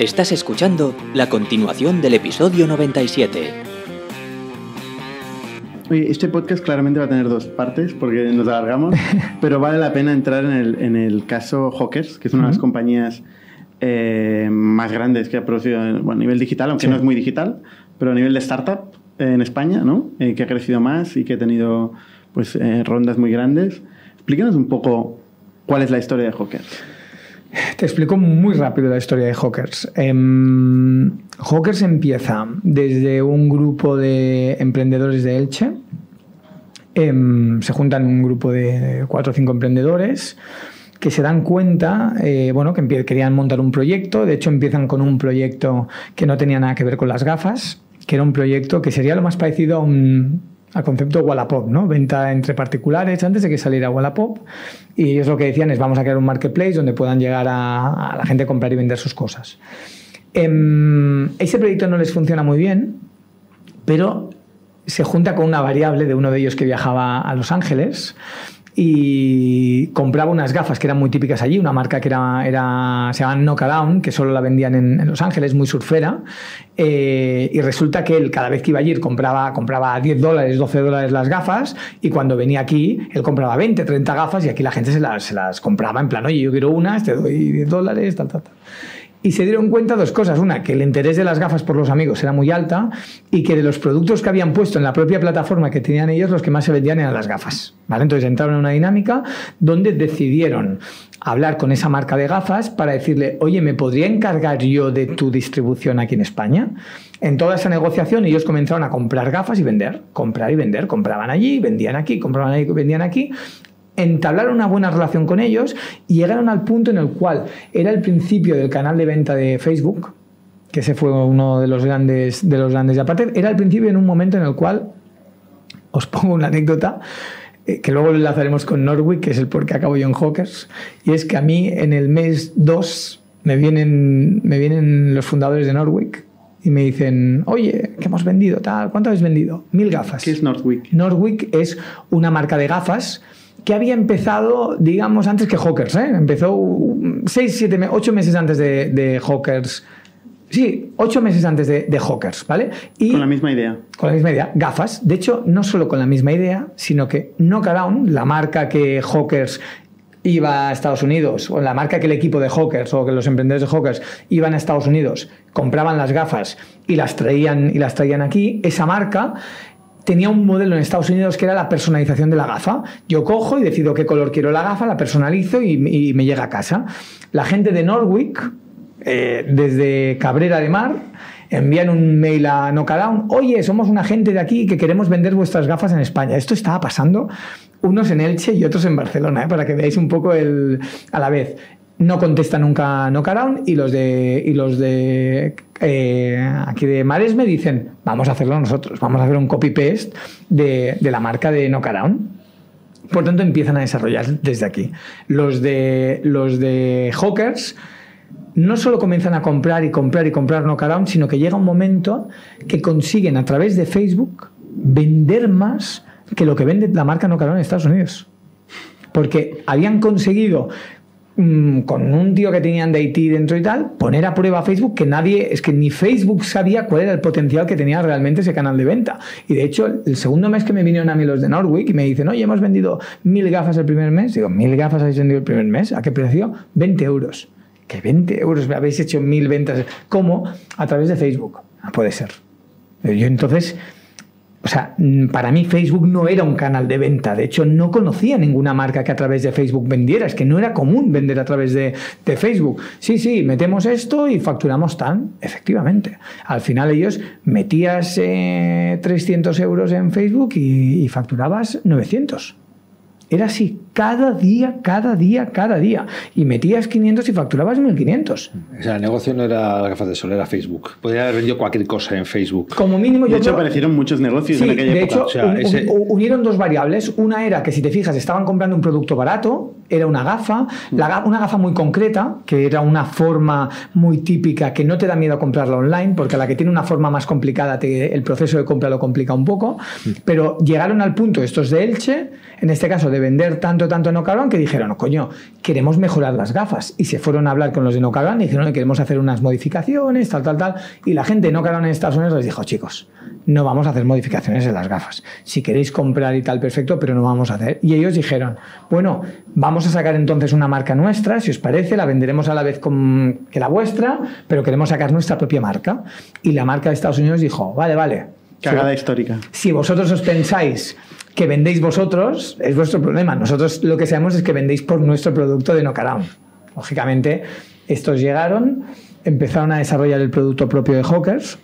Estás escuchando la continuación del episodio 97. Oye, este podcast claramente va a tener dos partes porque nos alargamos, pero vale la pena entrar en el, en el caso Hawkers, que es una de las compañías eh, más grandes que ha producido bueno, a nivel digital, aunque Sí. no es muy digital, pero a nivel de startup eh, en España, ¿no? Eh, que ha crecido más y que ha tenido pues, eh, rondas muy grandes. Explícanos un poco cuál es la historia de Hawkers. Te explico muy rápido la historia de Hawkers. Em, Hawkers empieza desde un grupo de emprendedores de Elche. Em, se juntan un grupo de cuatro o cinco emprendedores que se dan cuenta, eh, bueno, que querían montar un proyecto. De hecho, empiezan con un proyecto que no tenía nada que ver con las gafas, que era un proyecto que sería lo más parecido a un, al concepto Wallapop, ¿no? Venta entre particulares antes de que saliera Wallapop. Y ellos lo que decían es vamos a crear un marketplace donde puedan llegar a, la gente a comprar y vender sus cosas. Em, ese proyecto no les funciona muy bien, pero se junta con una variable de uno de ellos que viajaba a Los Ángeles y compraba unas gafas que eran muy típicas allí, una marca que era, era se llama Knockadown, que solo la vendían en, Los Ángeles, muy surfera, eh, y resulta que él cada vez que iba allí compraba, compraba 10 dólares, 12 dólares las gafas, y cuando venía aquí, él compraba 20, 30 gafas, y aquí la gente se las, se las compraba en plan, oye, yo quiero unas, te doy 10 dólares, tal, tal, tal. Y se dieron cuenta dos cosas. Una, que el interés de las gafas por los amigos era muy alta y que de los productos que habían puesto en la propia plataforma que tenían ellos, los que más se vendían eran las gafas. ¿vale? Entonces entraron en una dinámica donde decidieron hablar con esa marca de gafas para decirle, oye, ¿me podría encargar yo de tu distribución aquí en España? En toda esa negociación ellos comenzaron a comprar gafas y vender, comprar y vender. Compraban allí, vendían aquí, compraban allí, vendían aquí entablaron una buena relación con ellos y llegaron al punto en el cual era el principio del canal de venta de Facebook, que ese fue uno de los grandes de los grandes. Y aparte, era el principio en un momento en el cual os pongo una anécdota eh, que luego lo enlazaremos con Norwick, que es el por qué acabo yo en Hawkers, y es que a mí en el mes 2 me vienen, me vienen los fundadores de Norwick y me dicen, oye, ¿qué hemos vendido? Tal, ¿Cuánto habéis vendido? Mil gafas. ¿Qué es Northwick? Norwick es una marca de gafas que había empezado, digamos, antes que Hawkers. ¿eh? Empezó 6, 7, 8 meses antes de, de Hawkers. Sí, 8 meses antes de, de Hawkers, ¿vale? Y Con la misma idea. con la misma idea, gafas. De hecho, no solo con la misma idea, sino que Knockadown, la marca que Hawkers iba a Estados Unidos, o la marca que el equipo de Hawkers o que los emprendedores de Hawkers iban a Estados Unidos, compraban las gafas y las traían, y las traían aquí, esa marca tenía un modelo en Estados Unidos que era la personalización de la gafa. Yo cojo y decido qué color quiero la gafa, la personalizo y, me llega a casa. La gente de Norwick, eh, desde Cabrera de Mar, envían un mail a Knockadown, oye, somos una gente de aquí que queremos vender vuestras gafas en España. Esto estaba pasando, unos en Elche y otros en Barcelona, ¿eh? para que veáis un poco el, a la vez. No contesta nunca Knockadown y los de, y los de eh, aquí de Maresme dicen, vamos a hacerlo nosotros, vamos a hacer un copy-paste de, de la marca de Knockadown. Por tanto, empiezan a desarrollar desde aquí. Los de, los de Hawkers no solo comienzan a comprar y comprar y comprar Knockadown, sino que llega un momento que consiguen a través de Facebook vender más que lo que vende la marca Knockadown en Estados Unidos. Porque habían conseguido mm, con un tío que tenían de Haití dentro y tal, poner a prueba Facebook que nadie, es que ni Facebook sabía cuál era el potencial que tenía realmente ese canal de venta. Y de hecho, el segundo mes que me vinieron a mí los de Norwick y me dicen, oye, hemos vendido mil gafas el primer mes, digo, mil gafas habéis vendido el primer mes, ¿a qué precio? 20 euros. ¿Qué 20 euros? ¿Me habéis hecho mil ventas? ¿Cómo? A través de Facebook. No puede ser. Yo entonces, o sea, mm, para mí Facebook no era un canal de venta. De hecho, no conocía ninguna marca que a través de Facebook vendiera. Es que no era común vender a través de, de Facebook. Sí, sí, metemos esto y facturamos tan. Efectivamente. Al final ellos metías eh, 300 euros en Facebook y, y facturabas 900. Era así, cada día, cada día, cada día. Y metías 500 y facturabas 1500. O sea, el negocio no era gafas de sol, era Facebook. Podría haber vendido cualquier cosa en Facebook. Como mínimo, De yo hecho, creo- aparecieron muchos negocios Sí, en aquella de época. hecho, O sea, un- ese- un- unieron dos variables. Una era que, si te fijas, estaban comprando un producto barato, era una gafa, una gafa muy concreta, que era una forma muy típica que no te da miedo comprarla online, porque a la que tiene una forma más complicada, te- el proceso de compra lo complica un poco. Pero llegaron al punto, estos de Elche, en este caso, de vender tanto tanto, tanto no que dijeron, coño, queremos mejorar las gafas. Y se fueron a hablar con los de no y dijeron, queremos hacer unas modificaciones, tal, tal, tal. Y la gente de no en Estados Unidos les dijo, chicos, no vamos a hacer modificaciones en las gafas. Si queréis comprar y tal, perfecto, pero no vamos a hacer. Y ellos dijeron, bueno, vamos a sacar entonces una marca nuestra, si os parece, la venderemos a la vez con que la vuestra, pero queremos sacar nuestra propia marca. Y la marca de Estados Unidos dijo, vale, vale. Cagada histórica. Si vosotros os pensáis que vendéis vosotros, es vuestro problema. Nosotros lo que sabemos es que vendéis por nuestro producto de Knockaround. Lógicamente, estos llegaron, empezaron a desarrollar el producto propio de Hawkers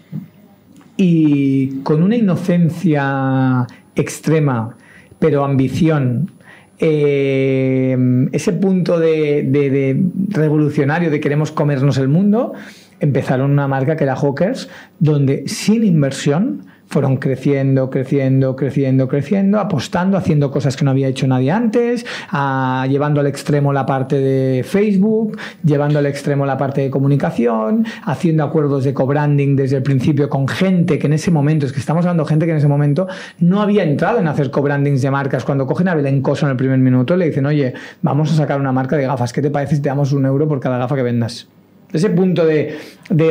y con una inocencia extrema, pero ambición, eh, ese punto de, revolucionario de queremos comernos el mundo, empezaron una marca que era Hawkers, donde sin inversión fueron creciendo, creciendo, creciendo, creciendo, apostando, haciendo cosas que no había hecho nadie antes, llevando al extremo la parte de Facebook, llevando al extremo la parte de comunicación, haciendo acuerdos de co-branding desde el principio con gente que en ese momento, es que estamos hablando de gente que en ese momento no había entrado en hacer co-brandings de marcas. Cuando cogen a Belén Coso en el primer minuto le dicen, oye, vamos a sacar una marca de gafas, ¿qué te parece si te damos un euro por cada gafa que vendas? Ese punto de,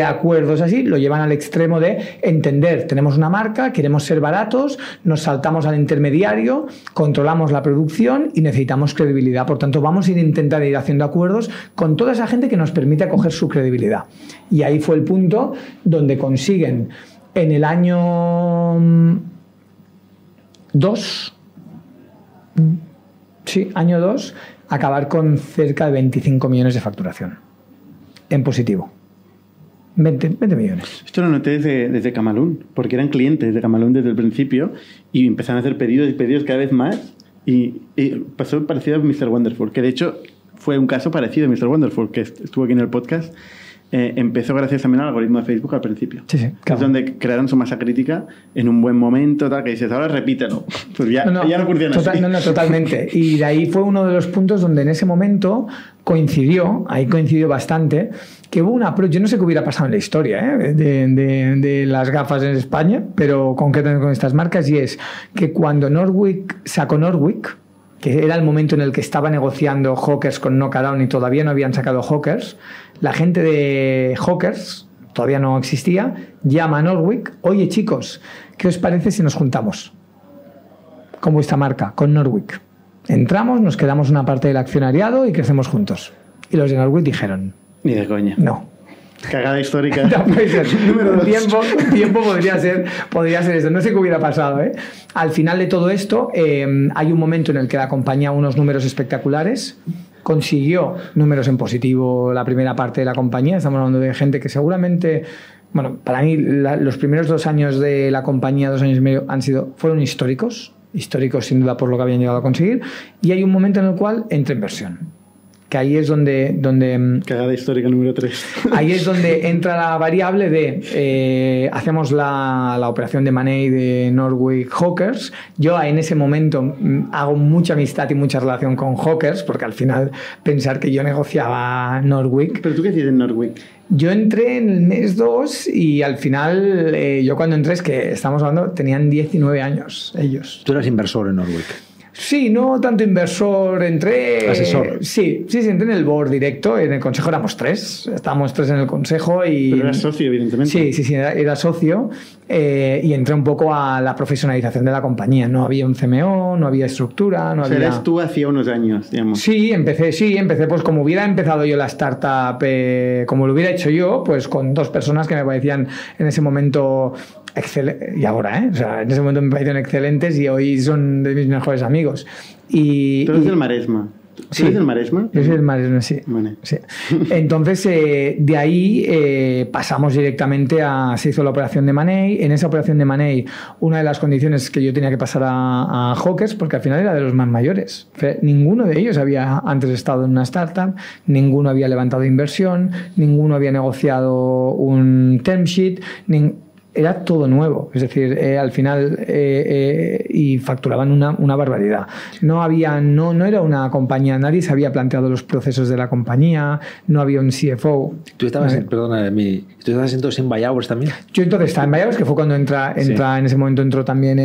acuerdos así lo llevan al extremo de entender, tenemos una marca, queremos ser baratos, nos saltamos al intermediario, controlamos la producción y necesitamos credibilidad. Por tanto, vamos a intentar ir haciendo acuerdos con toda esa gente que nos permite acoger su credibilidad. Y ahí fue el punto donde consiguen en el año 2, sí, año 2, acabar con cerca de 25 millones de facturación en positivo. 20, millones. Esto lo noté desde, desde Camalún, porque eran clientes de Camalún desde el principio y empezaron a hacer pedidos y pedidos cada vez más. Y, pasó parecido a Mr. Wonderful, que de hecho fue un caso parecido a Mr. Wonderful, que estuvo aquí en el podcast. Eh, empezó gracias también al algoritmo de Facebook al principio. Sí, sí, Es donde crearon su masa crítica en un buen momento, tal, que dices, ahora repítelo. Pues ya no, ya no funciona No, no, totalmente. Y de ahí fue uno de los puntos donde en ese momento coincidió, ahí coincidió bastante, que hubo una yo no sé qué hubiera pasado en la historia ¿eh? de, las gafas en España, pero concretamente con estas marcas, y es que cuando Norwick sacó Norwick, que era el momento en el que estaba negociando Hawkers con Knockadown y todavía no habían sacado Hawkers, la gente de Hawkers, todavía no existía, llama a Norwick, oye chicos, ¿qué os parece si nos juntamos con vuestra marca, con Norwick? Entramos, nos quedamos una parte del accionariado y crecemos juntos. Y los de Norwick dijeron... Ni de coña. No. Cagada histórica. no puede ser. Tiempo, tiempo podría ser, podría ser eso. No sé qué hubiera pasado. ¿eh? Al final de todo esto, eh, hay un momento en el que la compañía unos números espectaculares. Consiguió números en positivo la primera parte de la compañía. Estamos hablando de gente que seguramente bueno, para mí los primeros dos años de la compañía, dos años y medio, han sido, fueron históricos históricos sin duda por lo que habían llegado a conseguir, y hay un momento en el cual entra inversión. Que ahí es donde. donde mm, Cagada histórica número 3. Ahí es donde entra la variable de. Eh, hacemos la, la, operación de Money de Norway Hawkers. Yo en ese momento mm, hago mucha amistad y mucha relación con Hawkers, porque al final pensar que yo negociaba Norwick. ¿Pero tú qué hacías en Norwick? Yo entré en el mes 2 y al final, eh, yo cuando entré, es que estamos hablando, tenían 19 años ellos. Tú eras inversor en Norwick. Sí, no tanto inversor, entré... Asesor. Sí, sí, sí, entré en el board directo, en el consejo éramos tres, estábamos tres en el consejo y... Pero eras socio, evidentemente. Sí, sí, sí, era, socio eh, y entré un poco a la profesionalización de la compañía. No había un CMO, no había estructura, no o sea, eres tú hacía unos años, digamos. Sí, empecé, sí, empecé pues como hubiera empezado yo la startup, eh, como lo hubiera hecho yo, pues con dos personas que me parecían en ese momento y ahora, ¿eh? O sea, en ese momento me parecieron excelentes y hoy son de mis mejores amigos. Y, Tú eres del Maresma. Sí, eres del Maresma? Yo soy del Maresma, sí. sí. Entonces, eh, de ahí eh, pasamos directamente a. Se hizo la operación de Money. En esa operación de Money, una de las condiciones que yo tenía que pasar a, a Hawkers, porque al final era de los más mayores. Ninguno de ellos había antes estado en una startup, ninguno había levantado inversión, ninguno había negociado un term sheet era todo nuevo, es decir, eh, al final eh, eh, y facturaban una, una, barbaridad. No había, no, no era una compañía, nadie se había planteado los procesos de la compañía, no había un CFO. Tú estabas, en, perdona, mi, ¿tú estabas entonces en Bayhours también? Yo entonces estaba en Bayhours, que fue cuando entra, entra en ese momento entró también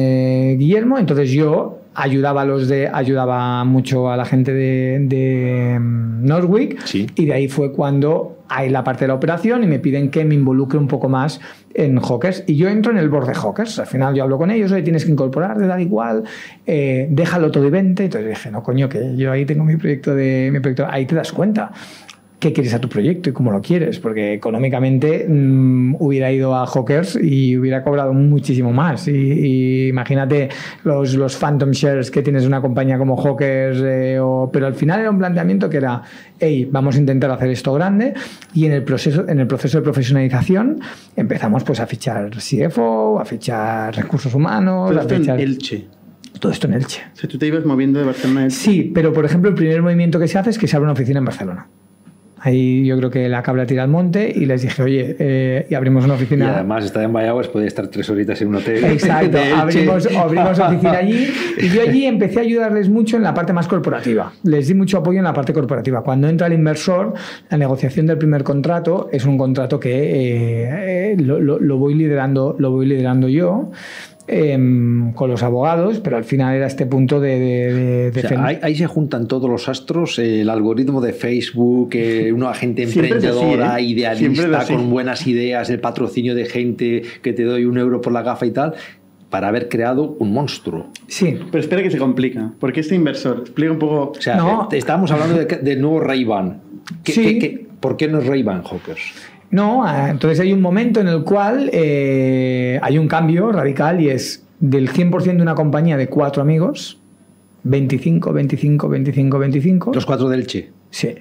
Guillermo, entonces yo ayudaba a los de ayudaba mucho a la gente de, de mm, Norwich. Sí. y de ahí fue cuando hay la parte de la operación y me piden que me involucre un poco más en Hawkers y yo entro en el board de Hawkers al final yo hablo con ellos oye tienes que incorporar de tal igual eh, déjalo todo y vente entonces dije no coño que yo ahí tengo mi proyecto de mi proyecto ahí te das cuenta qué quieres a tu proyecto y cómo lo quieres, porque económicamente mm, hubiera ido a Hawkers y hubiera cobrado muchísimo más. Y, y imagínate los, los phantom shares que tienes una compañía como Hawkers, eh, o- pero al final era un planteamiento que era, hey, vamos a intentar hacer esto grande y en el proceso, en el proceso de profesionalización empezamos pues a fichar CFO, a fichar recursos humanos, Todo a fichar... Elche. Todo esto en Elche. O sea, tú te ibas moviendo de Barcelona a Elche. Sí, pero por ejemplo, el primer movimiento que se hace es que se abre una oficina en Barcelona. Ahí yo creo que la cabra tira al monte y les dije, oye, eh, y abrimos una Y oficina. además está en Bayaguas, puede estar tres horitas en un hotel. Exacto, abrimos, abrimos oficina allí y yo allí empecé a ayudarles mucho en la parte más corporativa. Les di mucho apoyo en la parte corporativa. Cuando entra el inversor, la negociación del primer contrato es un contrato que eh, eh, lo, lo- lo voy liderando, lo voy liderando yo. Em, con los abogados, pero al final era este punto de, de, de- O sea, defend- ahí, ahí se juntan todos los astros, eh, el algoritmo de Facebook, eh, una gente emprendedora, ¿eh? Idealista, con buenas ideas, el patrocinio de gente que te doy un euro por la gafa y tal, para haber creado un monstruo. Sí, Pero espera que se complica. ¿Por qué este inversor? Explica un poco. O sea, No. eh, estábamos hablando del nuevo Ray-Ban. ¿Qué- Sí. qué- qué- por qué no es Ray-Ban, Hawkers? No, ah, entonces hay un momento en el cual eh, hay un cambio radical y es del 100% de una compañía de cuatro amigos, 25, 25, 25, 25. Los cuatro del Che. Sí.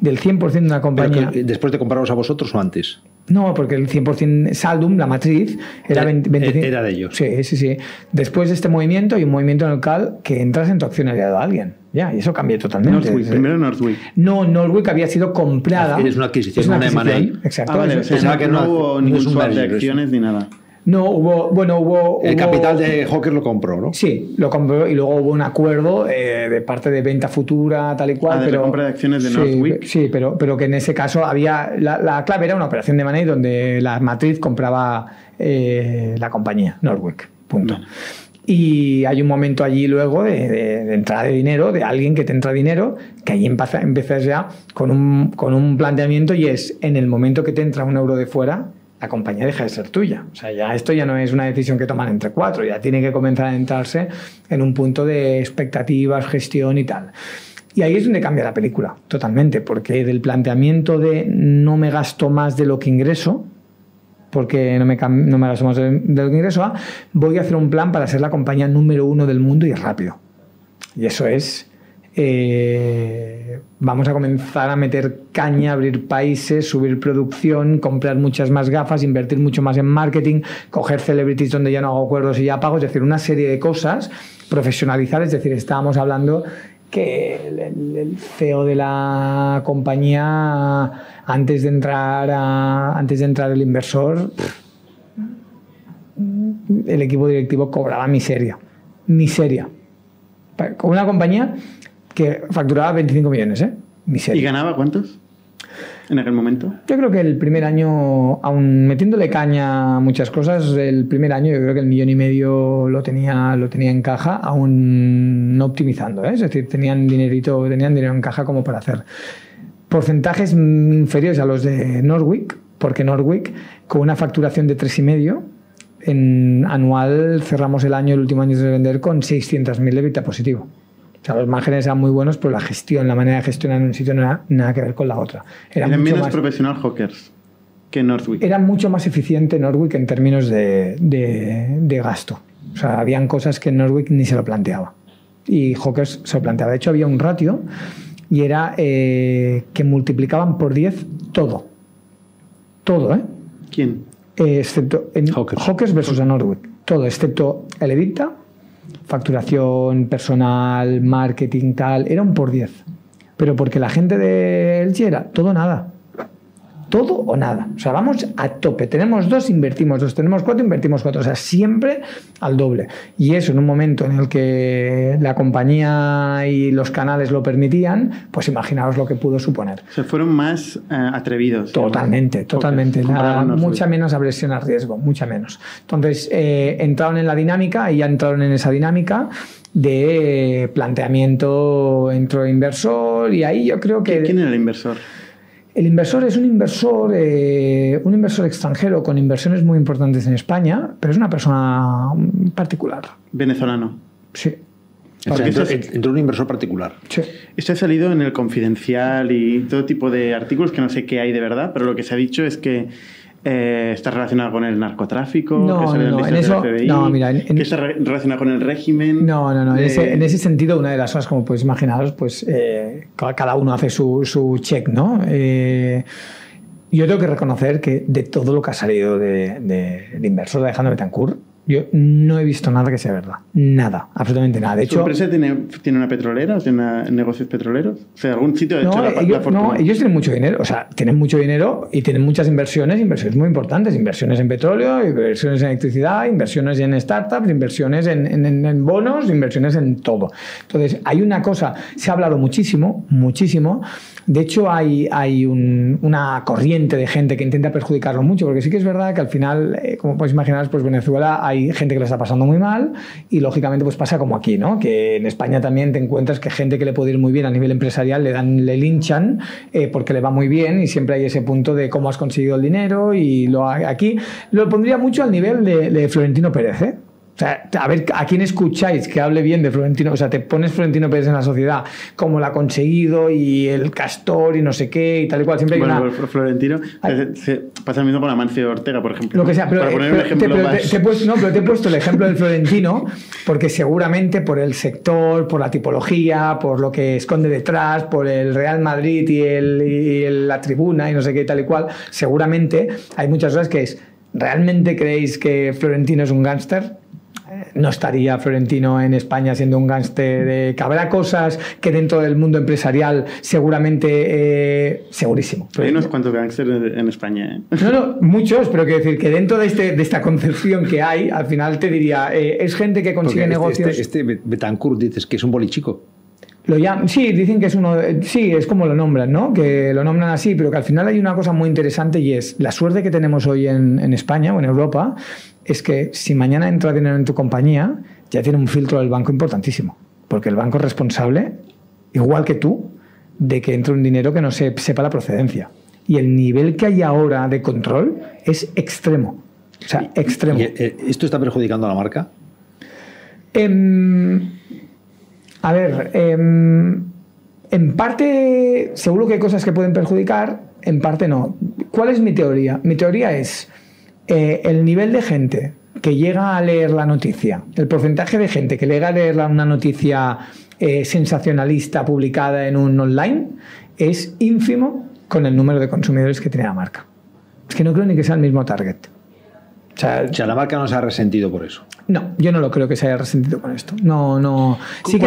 Del 100% de una compañía. que, después de compraros a vosotros o antes. No, porque el 100% Saldum, la matriz, era Era- 20 25. era de ellos. Sí, sí, sí. Después de este movimiento hay un movimiento en el cual que entras en tu accionariado a alguien. Ya, y eso cambia totalmente. Northwick, primero Northwick. No, Norwick había sido comprada. Es una adquisición, Es una adquisición, Exacto. Ah, vale, eso- o sea, Pensaba que no no- hubo ningún swap de acciones ni nada. No, hubo, bueno, hubo... El hubo- capital de Hawkers lo compró, ¿no? Sí, lo compró y luego hubo un acuerdo eh, de parte de venta futura, tal y cual. Ah, de pero, recompra de acciones de sí, Northwick. Sí, pero, pero que en ese caso había. La, la clave era una operación de money donde la matriz compraba eh, la compañía, Norwick. Punto. Y hay un momento allí luego de, de- entrada de dinero, de alguien que te entra dinero, que ahí empieza- empiezas ya con un, con un planteamiento y es en el momento que te entra un euro de fuera, la compañía deja de ser tuya. O sea, ya esto ya no es una decisión que toman entre cuatro, ya tiene que comenzar a entrarse en un punto de expectativas, gestión y tal. Y ahí es donde cambia la película, totalmente, porque del planteamiento de no me gasto más de lo que ingreso, porque no me, no me gasto más de, de lo que ingreso, a voy a hacer un plan para ser la compañía número uno del mundo y rápido. Y eso es, eh, vamos a comenzar a meter caña, abrir países, subir producción, comprar muchas más gafas, invertir mucho más en marketing, coger celebrities donde ya no hago acuerdos y ya pago, es decir, una serie de cosas, profesionalizar, es decir, estábamos hablando que el, CEO de la compañía antes de entrar a- antes de entrar el inversor el equipo directivo cobraba miseria miseria con una compañía que facturaba 25 millones ¿eh? miseria ¿Y ganaba cuántos? En aquel momento. yo creo que el primer año, aún metiéndole caña a muchas cosas, el primer año yo creo que el millón y medio lo tenía, lo tenía en caja, aún no optimizando, ¿eh? es decir, tenían dinerito, tenían dinero en caja como para hacer porcentajes inferiores a los de Norwick, porque Norwick con una facturación de tres y medio en anual cerramos el año, el último año de vender con 600.000 de EBITDA positivo. O sea, los márgenes eran muy buenos, pero la gestión, la manera de gestionar en un sitio no era nada que ver con la otra. Era Era mucho menos más- profesional Hawkers que Northwick. era mucho más eficiente Norwick en términos de, de- de gasto. O sea, habían cosas que Norwick ni se lo planteaba. Y Hawkers se lo planteaba. De hecho, había un ratio y era eh, que multiplicaban por 10 todo. Todo, ¿eh? ¿Quién? Eh, excepto en Hawkers. Hawkers versus a Norwick. Todo, excepto el EBITDA, facturación, personal, marketing, tal. Era un por 10. Pero porque la gente de Elche era todo nada. Todo o nada. O sea, vamos a tope. Tenemos dos, invertimos dos. Tenemos cuatro, invertimos cuatro. O sea, siempre al doble. Y eso en un momento en el que la compañía y los canales lo permitían, pues imaginaos lo que pudo suponer. Se fueron más eh, atrevidos. Totalmente, totalmente. La- mucha menos aversión al riesgo, mucha menos. Entonces, eh, entraron en la dinámica y ya entraron en esa dinámica de planteamiento entre inversor y ahí yo creo que... ¿Quién era el inversor? El inversor es un inversor, eh, un inversor extranjero con inversiones muy importantes en España, pero es una persona mm, particular. Venezolano. Sí. Porque Entró, eso es- entró un inversor particular. sí. Esto ha salido en el Confidencial y todo tipo de artículos que no sé qué hay de verdad, pero lo que se ha dicho es que eh, está relacionado con el narcotráfico, No, que no, no, en eso- FBI, no, mira, en- en- que está re- relacionado con el régimen. No, no, no. En, ese, en ese sentido, una de las cosas, como podéis imaginaros, pues eh, ca- cada uno hace su, su check, ¿no? Eh, yo tengo que reconocer que de todo lo que ha salido de, de, de inversor de Alejandro Betancourt, yo no he visto nada que sea verdad. Nada, absolutamente nada. De ¿Su hecho, empresa tiene, tiene una petrolera o tiene una- negocios petroleros? O sea, algún sitio ha hecho no, la, la ellos, fortuna. no, ellos tienen mucho dinero, o sea, tienen mucho dinero y tienen muchas inversiones, inversiones muy importantes, inversiones en petróleo, inversiones en electricidad, inversiones en startups, inversiones en, en- en- en bonos, inversiones en todo. Entonces, hay una cosa, se ha hablado muchísimo, muchísimo. De hecho, hay, hay un- una corriente de gente que intenta perjudicarlo mucho, porque sí que es verdad que al final, eh, como podéis imaginar, pues Venezuela hay gente que lo está pasando muy mal y lógicamente pues pasa como aquí, ¿no? Que en España también te encuentras que gente que le puede ir muy bien a nivel empresarial le dan, le linchan eh, porque le va muy bien y siempre hay ese punto de cómo has conseguido el dinero y lo aquí lo pondría mucho al nivel de, de Florentino Pérez, ¿eh? O sea, a ver, ¿a quién escucháis que hable bien de Florentino? O sea, te pones Florentino Pérez en la sociedad, cómo lo ha conseguido y el castor y no sé qué y tal y cual. Siempre hay Bueno, una... Florentino Ay. se, se pasa lo mismo con Amancio Ortega, por ejemplo. Lo que sea, pero, Para eh, poner pero un te- ejemplo pero te- más. te he puesto- no, pero te he puesto el ejemplo del Florentino, porque seguramente por el sector, por la tipología, por lo que esconde detrás, por el Real Madrid y, el, y el- la tribuna y no sé qué tal y cual, seguramente hay muchas cosas que es, ¿realmente creéis que Florentino es un gángster? No estaría Florentino en España siendo un gángster. eh, que habrá cosas que dentro del mundo empresarial seguramente, eh, segurísimo. Hay unos cuantos gángsters en, España, ¿eh? No, no, muchos, pero quiero decir que dentro de, este, de esta concepción que hay, al final te diría, eh, es gente que Porque consigue este, negocios. este, este Betancourt dices que es un bolichico. Lo sí, dicen que es uno. sí, es como lo nombran, ¿no? Que lo nombran así, pero que al final hay una cosa muy interesante y es la suerte que tenemos hoy en, en España o en Europa es que si mañana entra dinero en tu compañía, ya tiene un filtro del banco importantísimo. Porque el banco es responsable, igual que tú, de que entre un dinero que no se, sepa la procedencia. Y el nivel que hay ahora de control es extremo. O sea, extremo. Y, eh, ¿Esto está perjudicando a la marca? Em, a ver, em, en parte seguro que hay cosas que pueden perjudicar, en parte no. ¿Cuál es mi teoría? Mi teoría es eh, el nivel de gente que llega a leer la noticia, el porcentaje de gente que llega a leer una noticia eh, sensacionalista publicada en un online es ínfimo con el número de consumidores que tiene la marca. Es que no creo ni que sea el mismo target. O sea, O sea, la marca no se ha resentido por eso. No, yo no lo creo que se haya resentido con esto. No, no. Sí que,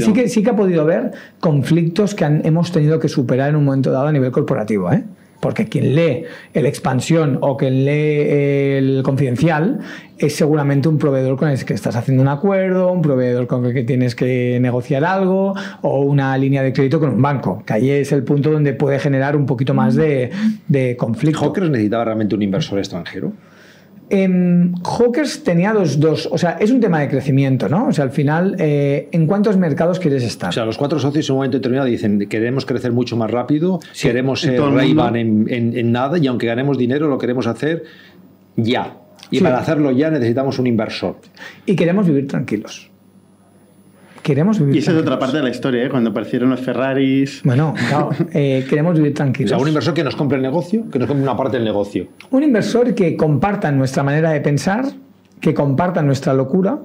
sí, que, sí que ha podido haber conflictos que han- hemos tenido que superar en un momento dado a nivel corporativo, ¿eh? Porque quien lee el expansión o quien lee el confidencial es seguramente un proveedor con el que estás haciendo un acuerdo, un proveedor con el que tienes que negociar algo o una línea de crédito con un banco, que ahí es el punto donde puede generar un poquito más de, de conflicto. ¿Hawkers necesitaba realmente un inversor extranjero? Em, Hawkers tenía dos, dos, o sea, es un tema de crecimiento, ¿no? O sea, al final, eh, ¿en cuántos mercados quieres estar? O sea, los cuatro socios en un momento determinado dicen queremos crecer mucho más rápido, queremos ser mundo. en, en- en nada y aunque ganemos dinero lo queremos hacer ya. Y Sí. para hacerlo ya necesitamos un inversor. y queremos vivir tranquilos. Queremos vivir Y esa es otra parte de la historia, ¿eh? Cuando aparecieron los Ferraris. Bueno, claro, eh, queremos vivir O tranquilos. sea, un inversor que nos compre el negocio, que nos compre una parte del negocio. Un inversor que comparta nuestra manera de pensar, que comparta nuestra locura,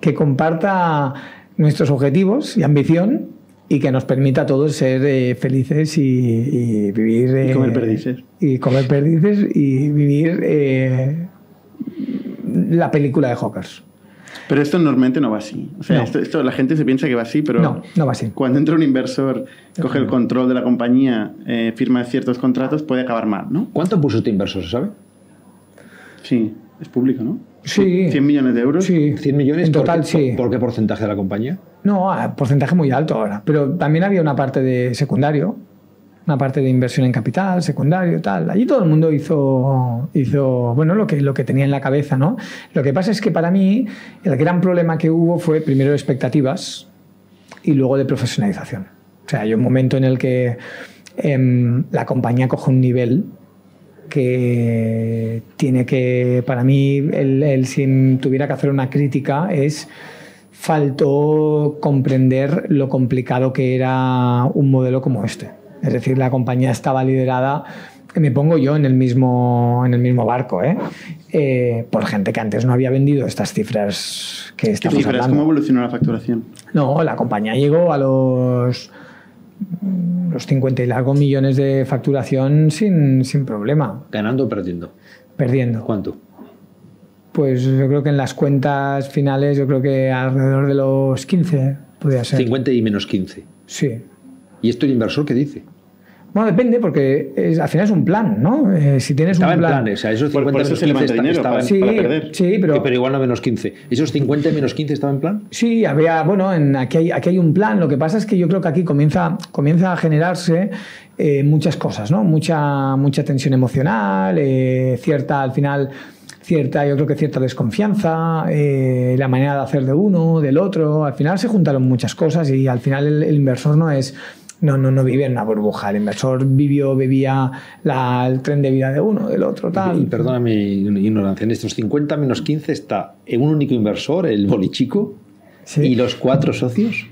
que comparta nuestros objetivos y ambición y que nos permita a todos ser eh, felices y, y vivir... Y eh, comer perdices. Y comer perdices y vivir eh, la película de Hawkers. Pero esto normalmente no va así. O sea, No. esto, esto la gente se piensa que va así, pero No, no va así. cuando entra un inversor, coge el control de la compañía, eh, firma ciertos contratos, puede acabar mal, ¿no? ¿Cuánto puso este inversor, se sabe? Sí, es público, ¿no? Sí. 100 millones de euros. Sí. 100 millones. En ¿por total, qué, sí. ¿Por qué porcentaje de la compañía? No, a porcentaje muy alto ahora. Pero también había una parte de secundario, una parte de inversión en capital, secundario, tal. Allí todo el mundo hizo, hizo bueno, lo que, lo que tenía en la cabeza, ¿no? Lo que pasa es que para mí el gran problema que hubo fue primero expectativas y luego de profesionalización. O sea, hay un momento en el que em, la compañía coge un nivel que tiene que, para mí, el, el- si tuviera que hacer una crítica, es faltó comprender lo complicado que era un modelo como este. Es decir, la compañía estaba liderada, me pongo yo en el mismo, en el mismo barco, ¿eh? Eh, por gente que antes no había vendido estas cifras que ¿Qué estamos cifras? hablando. ¿Cómo evolucionó la facturación? No, la compañía llegó a los, los 50 y largos millones de facturación sin, sin problema, ¿Ganando o perdiendo? perdiendo. ¿Cuánto? Pues yo creo que en las cuentas finales, yo creo que alrededor de los 15 podría ser. 50 y menos 15. Sí. ¿Y esto el inversor qué dice? Bueno, depende, porque es- al final es un plan, ¿no? Eh, si tienes Estaba un en plan. plan, o sea, esos Por- 50 por eso menos se levanta 15 esta- dinero, estaban- para- sí, para perder. sí, pero, pero, igual no menos 15. ¿Esos 50 y menos 15 estaban en plan? Sí, había, bueno, en, aquí, hay, aquí hay un plan. Lo que pasa es que yo creo que aquí comienza, comienza a generarse eh, muchas cosas, ¿no? Mucha, mucha tensión emocional, eh, cierta, al final, cierta, yo creo que cierta desconfianza, eh, la manera de hacer de uno, del otro. Al final se juntaron muchas cosas y al final el, el inversor no es. No, no, no vive en una burbuja. El inversor vivió, bebía la- el tren de vida de uno, del otro, tal. Y perdóname mi ignorancia, en estos 50 menos 15 está en un único inversor, el bolichico, Sí. y los cuatro socios.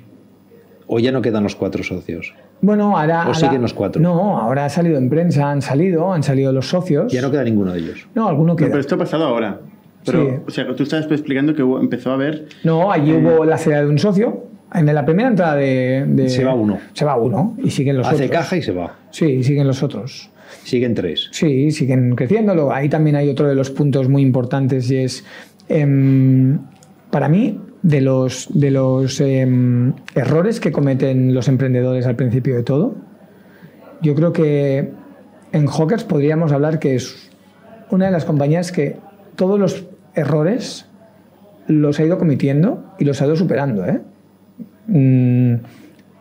¿O ya no quedan los cuatro socios? Bueno, ahora. ¿O ahora- siguen los cuatro? No, ahora ha salido en prensa, han salido, han salido los socios. Ya no queda ninguno de ellos. No, alguno No, queda. pero esto ha pasado ahora. Pero, Sí. o sea, tú estabas explicando que hubo- empezó a haber... No, allí hubo la salida de un socio. En la primera entrada de, de- Se va uno. Se va uno y siguen los Hace otros. caja y se va. Sí, siguen los otros. Siguen tres. Sí, siguen creciendo. Luego, Ahí también hay otro de los puntos muy importantes y es, em, para mí, de los, de los em, errores que cometen los emprendedores al principio de todo, yo creo que en Hawkers podríamos hablar que es una de las compañías que todos los errores los ha ido cometiendo y los ha ido superando. ¿eh? Mm,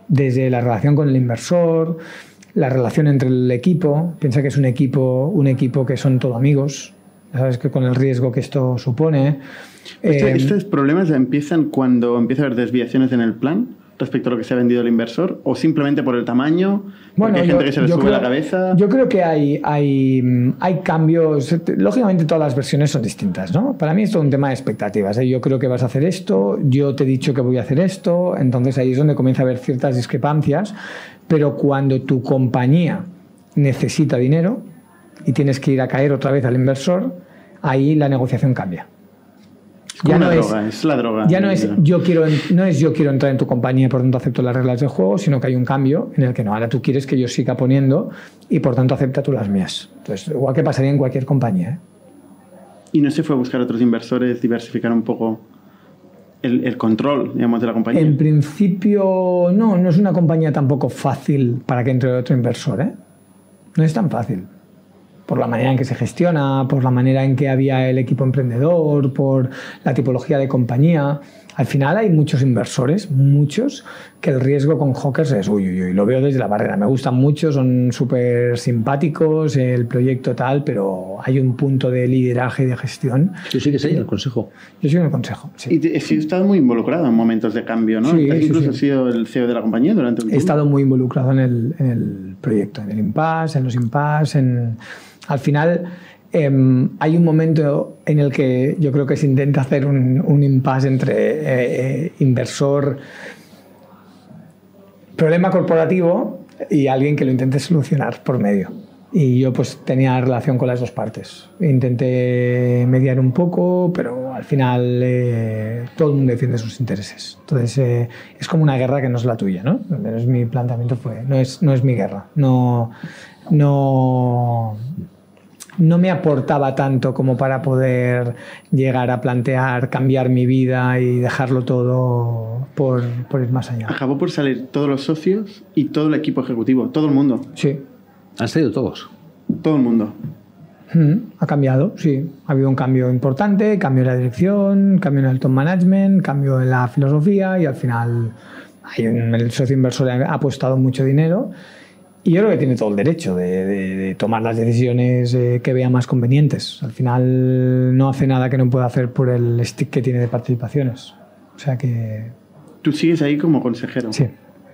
Desde la relación con el inversor, la relación entre el equipo. Piensa que es un equipo, un equipo que son todos amigos. Sabes que con el riesgo que esto supone. Este- eh, ¿Estos problemas empiezan cuando empieza a haber desviaciones en el plan respecto a lo que se ha vendido el inversor? ¿O simplemente por el tamaño? Porque hay gente que se le sube creo, la cabeza. Yo creo que hay, hay, mm, hay cambios. Lógicamente, todas las versiones son distintas, ¿no? Para mí es todo un tema de expectativas. ¿eh? Yo creo que vas a hacer esto, yo te he dicho que voy a hacer esto, entonces ahí es donde comienza a haber ciertas discrepancias. Pero cuando tu compañía necesita dinero y tienes que ir a caer otra vez al inversor, ahí la negociación cambia. Ya una no es- droga, es, la droga. Ya no es yo quiero no es yo quiero entrar en tu compañía, por tanto acepto las reglas del juego, sino que hay un cambio en el que no, ahora tú quieres que yo siga poniendo y por tanto acepta tú las mías. Entonces, igual que pasaría en cualquier compañía. ¿eh? Y no se fue a buscar otros inversores, diversificar un poco el, el control, digamos, de la compañía. En principio, no, no es una compañía tampoco fácil para que entre otro inversor, ¿eh? No es tan fácil. Por la manera en que se gestiona, por la manera en que había el equipo emprendedor, por la tipología de compañía. Al final hay muchos inversores, muchos, que el riesgo con Hawkers es, uy, uy, uy, lo veo desde la barrera. Me gustan mucho, son súper simpáticos, el proyecto tal, pero hay un punto de lideraje y de gestión. ¿Tú sigues ahí en el consejo? Yo soy un consejo. sí. Y te- he estado muy involucrado en momentos de cambio, ¿no? Sí, Has sí, incluso sí. sido el CEO de la compañía durante un He tiempo. estado muy involucrado en el, en el proyecto, en el impasse, en los impasse. En... Al final em, hay un momento en el que yo creo que se intenta hacer un, impasse entre eh, inversor, problema corporativo y alguien que lo intente solucionar por medio. Y yo pues tenía relación con las dos partes. Intenté mediar un poco, pero al final eh, todo el mundo defiende sus intereses. Entonces eh, es como una guerra que no es la tuya, ¿no? Al menos mi planteamiento fue, no es, no es mi guerra. No, no, no me aportaba tanto como para poder llegar a plantear cambiar mi vida y dejarlo todo por, por ir más allá. Acabó por salir todos los socios y todo el equipo ejecutivo, todo el mundo. Sí. ¿Han salido todos? Todo el mundo. Mm, Ha cambiado, sí. Ha habido un cambio importante, cambio en la dirección, cambio en el top management, cambio en la filosofía y al final hay un- el socio inversor ha apostado mucho dinero y yo creo que tiene todo el derecho de, de- de tomar las decisiones eh, que vea más convenientes. Al final no hace nada que no pueda hacer por el stick que tiene de participaciones. O sea que Tú sigues ahí como consejero. sí.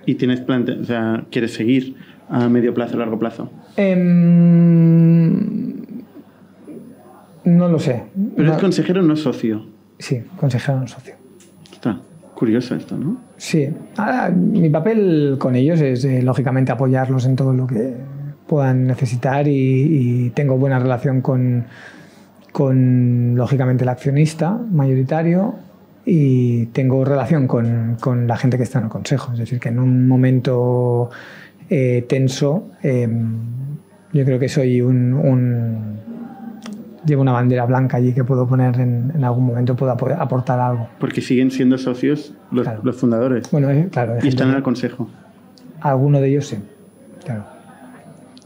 Y tienes plante o sea, quieres seguir a medio plazo, largo plazo. Em, no lo sé. Pero No- es consejero, no socio. Sí, consejero no socio. Está curioso esto, ¿no? Sí, mi papel con ellos es eh, lógicamente apoyarlos en todo lo que puedan necesitar y, tengo buena relación con, con lógicamente el accionista mayoritario y tengo relación con, con la gente que está en el consejo. Es decir, que en un momento eh, tenso eh, yo creo que soy un- llevo una bandera blanca allí que puedo poner en, en algún momento, puedo apo- aportar algo. Porque siguen siendo socios los, Claro. los fundadores. Bueno, eh, claro, y están en el consejo. Alguno de ellos sí. Claro.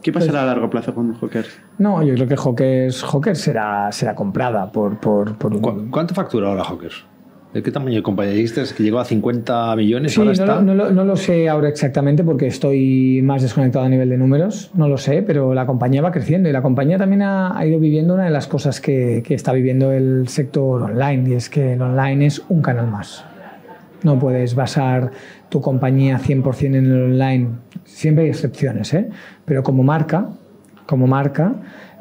¿Qué pasará a largo plazo con Hawkers? No, yo creo que Hawkers, Hawkers será, será comprada por, por, por un- ¿Cu- ¿Cuánto factura ahora Hawkers? ¿De qué tamaño de compañía dijiste? ¿Es que llegó a 50 millones? Sí, ahora no, está. lo- no lo, no lo sé ahora exactamente porque estoy más desconectado a nivel de números, no lo sé, pero la compañía va creciendo y la compañía también ha, ha ido viviendo una de las cosas que, que está viviendo el sector online y es que el online es un canal más. No puedes basar tu compañía 100% en el online, siempre hay excepciones, ¿eh? pero como marca, como marca,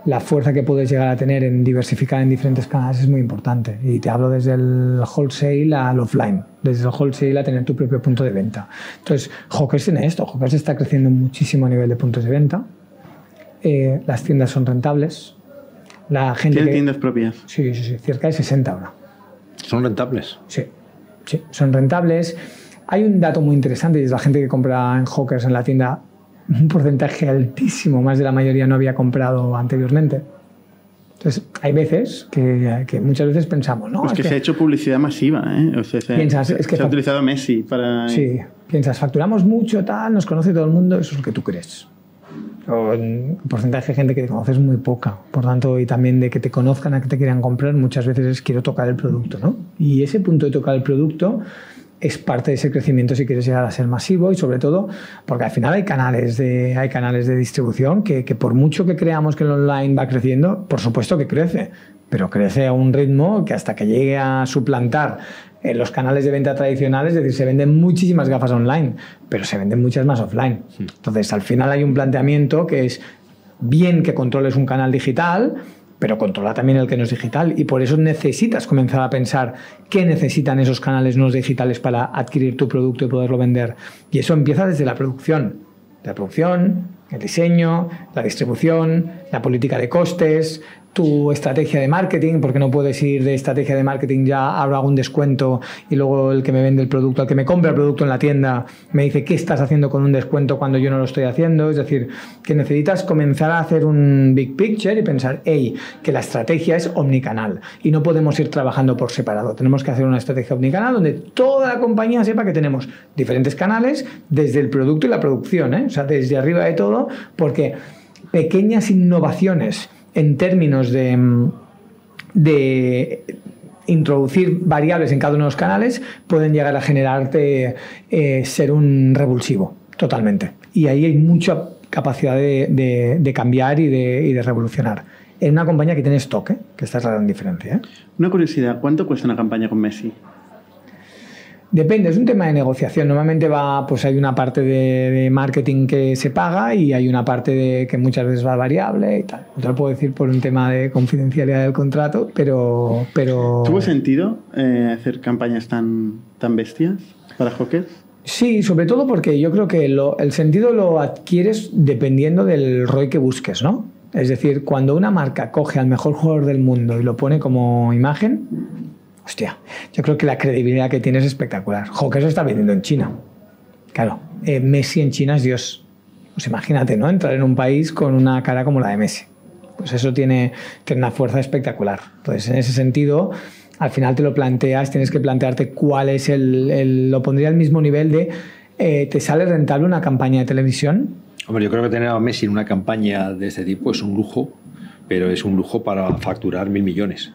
la fuerza que puedes llegar a tener en diversificar en diferentes canales es muy importante. Y te hablo desde el wholesale al offline, desde el wholesale a tener tu propio punto de venta. Entonces, Hawkers tiene esto, Hawkers está creciendo muchísimo a nivel de puntos de venta. Eh, las tiendas son rentables. La gente Tienen que- tiendas propias. Sí, sí, sí, cerca de 60 ahora. Son rentables. Sí, sí, son rentables. Hay un dato muy interesante y es la gente que compra en Hawkers en la tienda, un porcentaje altísimo, más de la mayoría no había comprado anteriormente. Entonces, hay veces que, que muchas veces pensamos, no, Pues es que, se ha hecho publicidad masiva, ¿eh? O sea, se, Piensas, se- es que se ha utilizado Messi para... Sí, piensas, facturamos mucho, tal, nos conoce todo el mundo, eso es lo que tú crees. O en porcentaje de gente que te conoce es muy poca. Por tanto, y también de que te conozcan, a que te quieran comprar, muchas veces es quiero tocar el producto, ¿no? Y ese punto de tocar el producto es parte de ese crecimiento si quieres llegar a ser masivo y sobre todo porque al final hay canales de, hay canales de distribución que, que por mucho que creamos que el online va creciendo, por supuesto que crece, pero crece a un ritmo que hasta que llegue a suplantar en los canales de venta tradicionales, es decir, se venden muchísimas gafas online, pero se venden muchas más offline. Entonces, al final hay un planteamiento que es bien que controles un canal digital, pero controla también el que no es digital. Y por eso necesitas comenzar a pensar qué necesitan esos canales no digitales para adquirir tu producto y poderlo vender. Y eso empieza desde la producción. La producción, el diseño, la distribución, la política de costes, tu estrategia de marketing, porque no puedes ir de estrategia de marketing ya ahora hago un descuento y luego el que me vende el producto, el que me compra el producto en la tienda, me dice qué estás haciendo con un descuento cuando yo no lo estoy haciendo. Es decir, que necesitas comenzar a hacer un big picture y pensar, hey, que la estrategia es omnicanal y no podemos ir trabajando por separado. Tenemos que hacer una estrategia omnicanal donde toda la compañía sepa que tenemos diferentes canales desde el producto y la producción, ¿eh? o sea, desde arriba de todo, porque pequeñas innovaciones en términos de, mm, de introducir variables en cada uno de los canales pueden llegar a generarte eh, ser un revulsivo, totalmente. Y ahí hay mucha capacidad de, de- cambiar y de, y de revolucionar. En una compañía que tiene stock, ¿eh? que esta es la gran diferencia. ¿eh? Una curiosidad, ¿cuánto cuesta una campaña con Messi? Depende, es un tema de negociación. Normalmente va, pues hay una parte de, de marketing que se paga y hay una parte de que muchas veces va variable y tal. No te lo puedo decir por un tema de confidencialidad del contrato, pero. pero... ¿Tuvo sentido eh, hacer campañas tan, tan bestias para Hawkers? Sí, sobre todo porque yo creo que lo- el sentido lo adquieres dependiendo del ROI que busques, ¿no? Es decir, cuando una marca coge al mejor jugador del mundo y lo pone como imagen, hostia, yo creo que la credibilidad que tiene es espectacular. Hawkers está vendiendo en China. Claro, eh, Messi en China es Dios. Pues imagínate, ¿no? Entrar en un país con una cara como la de Messi. Pues eso tiene, tiene una fuerza espectacular. Entonces, en ese sentido, al final te lo planteas, tienes que plantearte cuál es el, el lo pondría al mismo nivel de, eh, ¿te sale rentable una campaña de televisión? Hombre, yo creo que tener a Messi en una campaña de este tipo es un lujo, pero es un lujo para facturar mil millones.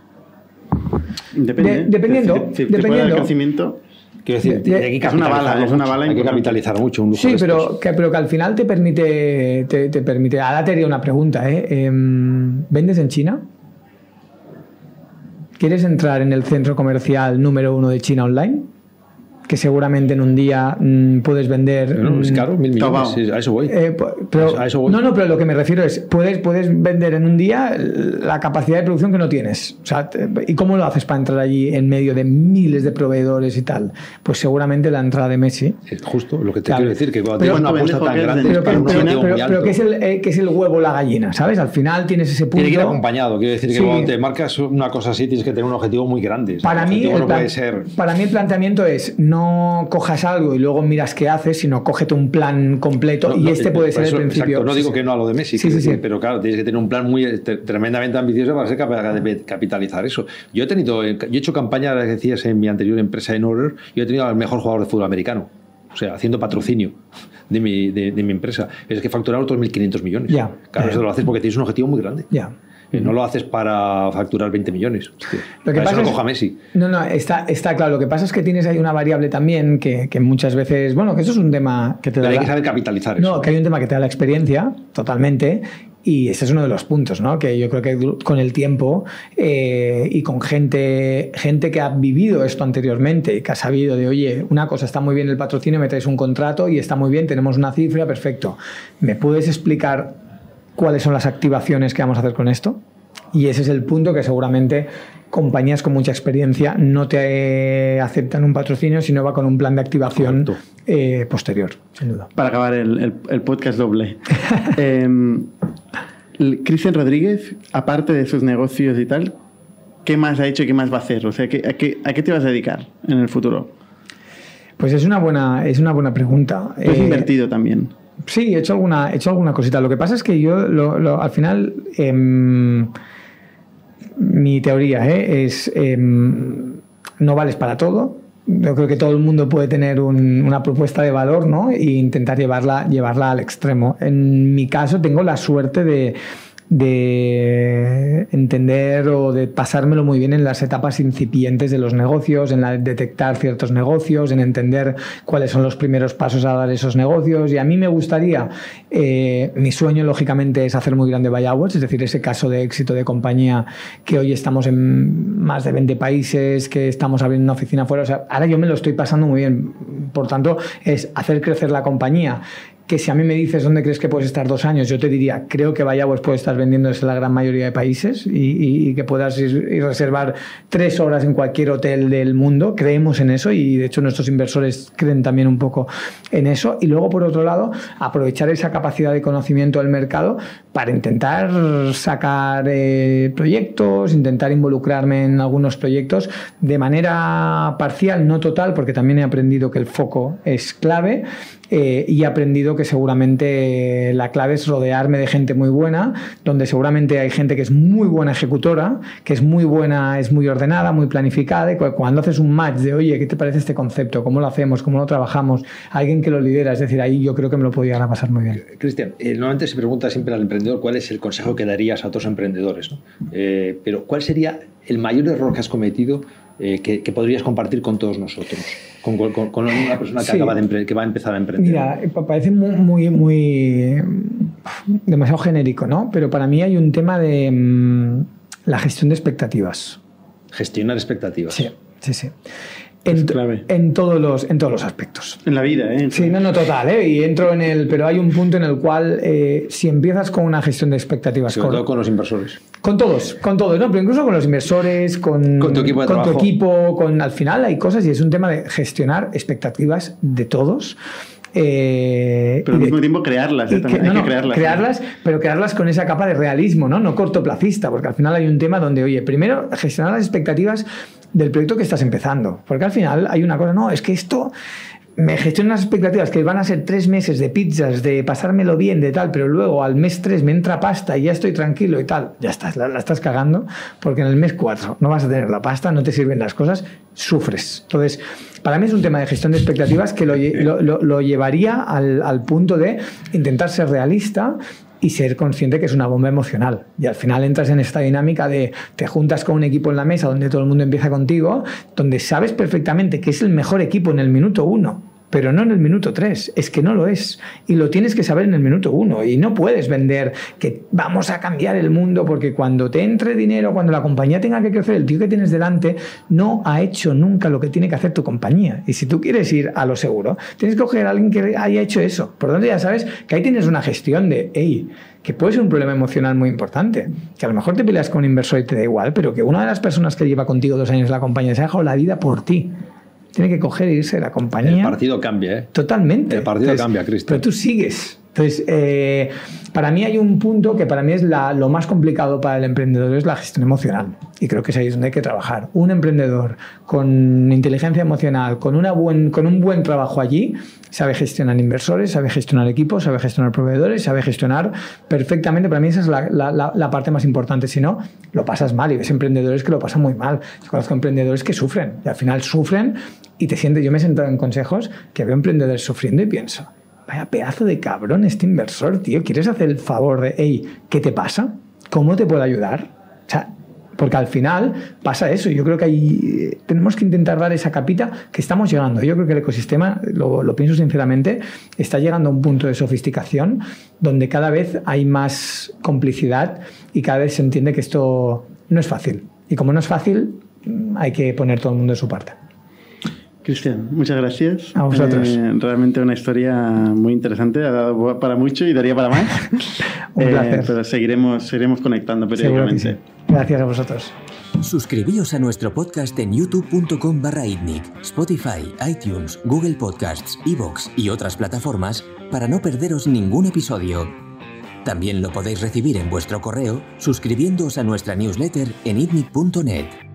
Depende. De- dependiendo, Si- si- dependiendo. el crecimiento, Quiero decir, De- de- es una bala, es una bala Hay que capitalizar mucho un lujo Sí, pero que, pero que al final te permite, te, te permite. Ahora te haría una pregunta, ¿eh? Em, ¿Vendes en China? ¿Quieres entrar en el centro comercial número uno de China online? Que seguramente en un día mm, puedes vender. No, es mm, caro, mil millones. Taobao. sí, a eso voy. eh, pero, A eso voy. no, no, pero lo que me refiero es, puedes, puedes vender en un día la capacidad de producción que no tienes. O sea, te- ¿y cómo lo haces para entrar allí en medio de miles de proveedores y tal? Pues seguramente la entrada de Messi. Es justo lo que te Claro. quiero decir, que cuando Pero- tienes una ¿Cuánto apuesta tan grande Pero, para que, pero- pero- es el, eh, que es el huevo o la gallina, ¿sabes? Al final tienes ese punto. Tiene que ir acompañado. Quiero decir que Sí. cuando te marcas una cosa así, tienes que tener un objetivo muy grande. Para mí, objetivo el no plan- puede ser. para mí el planteamiento es no cojas algo y luego miras qué haces, sino cógete un plan completo No, y no, este eh, puede ser eso, el principio. Exacto, no digo sí. que no a lo de Messi, Sí, quiero sí, pero claro, tienes que tener un plan muy eh, tremendamente ambicioso para ser capaz de capitalizar eso. Yo he tenido, yo he hecho campaña, decías, en mi anterior empresa en Order, yo he tenido al mejor jugador de fútbol americano, o sea, haciendo patrocinio de mi, de, de mi empresa. Es que facturar otros 1.500 millones. Ya. Claro, Ya. eso lo haces porque tienes un objetivo muy grande. Ya. No lo haces para facturar 20 millones. Hostia, Lo que para pasa eso no es- coja Messi. No, no, está, está claro. Lo que pasa es que tienes ahí una variable también que, que muchas veces, bueno, que eso es un tema que te Pero da. hay la- que saber capitalizar eso. No, que hay un tema que te da la experiencia, totalmente. Y ese es uno de los puntos, ¿no? Que yo creo que con el tiempo eh, y con gente, gente que ha vivido esto anteriormente, que ha sabido de, oye, una cosa está muy bien el patrocinio, me traes un contrato y está muy bien, tenemos una cifra, perfecto. ¿Me puedes explicar cuáles son las activaciones que vamos a hacer con esto? Y ese es el punto que seguramente compañías con mucha experiencia no te eh, aceptan un patrocinio, sino va con un plan de activación eh, posterior, sin duda. para acabar el, el- el podcast doble. Em, Cristian Rodríguez, aparte de sus negocios y tal, ¿qué más ha hecho y qué más va a hacer? O sea, ¿qué- a, qué, a qué te vas a dedicar en el futuro? Pues es una buena, es una buena pregunta. Eh, invertido también. Sí, he hecho alguna, he hecho alguna cosita. Lo que pasa es que yo, al final, em, mi teoría ¿eh? es em, no vales para todo. Yo creo que todo el mundo puede tener un- una propuesta de valor, ¿no? E intentar llevarla, llevarla al extremo. En mi caso, tengo la suerte de, de entender o de pasármelo muy bien en las etapas incipientes de los negocios, en la, detectar ciertos negocios, en entender cuáles son los primeros pasos a dar esos negocios. Y a mí me gustaría, eh, mi sueño lógicamente es hacer muy grande buyouts, es decir, ese caso de éxito de compañía que hoy estamos en más de 20 países, que estamos abriendo una oficina fuera. O sea, ahora yo me lo estoy pasando muy bien. Por tanto, es hacer crecer la compañía que si a mí me dices dónde crees que puedes estar dos años, yo te diría, creo que Vallabos puede estar vendiéndose en la gran mayoría de países y, que puedas ir, y reservar tres horas en cualquier hotel del mundo. Creemos en eso y de hecho nuestros inversores creen también un poco en eso. Y luego, por otro lado, aprovechar esa capacidad de conocimiento del mercado para intentar sacar eh, proyectos, intentar involucrarme en algunos proyectos de manera parcial, no total, porque también he aprendido que el foco es clave eh, y he aprendido que seguramente la clave es rodearme de gente muy buena, donde seguramente hay gente que es muy buena ejecutora, que es muy buena, es muy ordenada, muy planificada, y cu- cuando haces un match de, oye, ¿qué te parece este concepto? ¿Cómo lo hacemos? ¿Cómo lo trabajamos? Alguien que lo lidera, es decir, ahí yo creo que me lo podía pasar muy bien. Cristian, eh, normalmente se pregunta siempre al emprendedor cuál es el consejo que darías a otros emprendedores. Eh, pero ¿cuál sería el mayor error que has cometido eh, que, que podrías compartir con todos nosotros, con, con- con una persona que, Sí. acaba de que va a empezar a emprender? Mira, eh, pa- parece muy, muy, muy, mm, demasiado genérico, ¿no? Pero para mí hay un tema de mm, la gestión de expectativas. Gestionar expectativas. Sí, sí, sí. En, todos los, en todos los aspectos. En la vida, ¿eh? Sí, no, no, total, ¿eh? Y entro en el. Pero hay un punto en el cual, eh, si empiezas con una gestión de expectativas, Sobre con, todo con los inversores. con todos, con todos, ¿no? Pero incluso con los inversores, con, Con tu equipo de con tu equipo, con al final hay cosas y es un tema de gestionar expectativas de todos. Eh, Pero al de- mismo tiempo crearlas, ¿eh? que- También no, hay no, que crearlas. crearlas, pero crearlas con esa capa de realismo, ¿no? No cortoplacista, porque al final hay un tema donde, oye, primero gestionar las expectativas del proyecto que estás empezando, porque al final hay una cosa, no, es que esto me gestiono unas expectativas que van a ser tres meses de pizzas, de pasármelo bien, de tal, pero luego al mes tres me entra pasta y ya estoy tranquilo y tal, ya estás, la, estás cagando, porque en el mes cuatro no vas a tener la pasta, no te sirven las cosas, sufres. Entonces, para mí es un tema de gestión de expectativas que lo, llevaría al, al punto de intentar ser realista y ser consciente que es una bomba emocional. Y al final entras en esta dinámica de te juntas con un equipo en la mesa donde todo el mundo empieza contigo, donde sabes perfectamente que es el mejor equipo en el minuto uno pero no en el minuto 3. Es que no lo es. Y lo tienes que saber en el minuto 1. Y no puedes vender que vamos a cambiar el mundo porque cuando te entre dinero, cuando la compañía tenga que crecer, el tío que tienes delante no ha hecho nunca lo que tiene que hacer tu compañía. Y si tú quieres ir a lo seguro, tienes que coger a alguien que haya hecho eso. Por lo tanto, ya sabes que ahí tienes una gestión de, hey, que puede ser un problema emocional muy importante. Que a lo mejor te peleas con un inversor y te da igual, pero que una de las personas que lleva contigo dos años en la compañía se ha dejado la vida por ti tiene que coger e irse de la compañía. El partido cambia, ¿eh? Totalmente. El partido cambia, Cristian. Pero tú sigues. Entonces, eh, para mí hay un punto que para mí es lo más complicado para el emprendedor, es la gestión emocional. Y creo que es ahí donde hay que trabajar. Un emprendedor con inteligencia emocional, con, una buen, con un buen trabajo allí, sabe gestionar inversores, sabe gestionar equipos, sabe gestionar proveedores, sabe gestionar perfectamente. Para mí esa es la, la parte más importante. Si no, lo pasas mal y ves emprendedores que lo pasan muy mal. Yo conozco emprendedores que sufren y al final sufren y te sientes. Yo me he sentado en consejos que veo emprendedores sufriendo y pienso Vaya pedazo de cabrón este inversor, tío. ¿Quieres hacer el favor de, hey, ¿qué te pasa? ¿Cómo te puedo ayudar? O sea, porque al final pasa eso. Yo creo que ahí tenemos que intentar dar esa capita que estamos llegando. Yo creo que el ecosistema, lo, lo, pienso sinceramente, está llegando a un punto de sofisticación donde cada vez hay más complicidad y cada vez se entiende que esto no es fácil. Y como no es fácil, hay que poner todo el mundo de su parte. Cristian, muchas gracias. A vosotros. Eh, realmente una historia muy interesante, ha dado para mucho y daría para más. Un placer. Eh, pero seguiremos, seguiremos conectando periódicamente. Gracias a vosotros. Suscribíos a nuestro podcast en youtube.com barra Spotify, iTunes, Google Podcasts, Evox y otras plataformas para no perderos ningún episodio. También lo podéis recibir en vuestro correo suscribiéndoos a nuestra newsletter en itnic.net.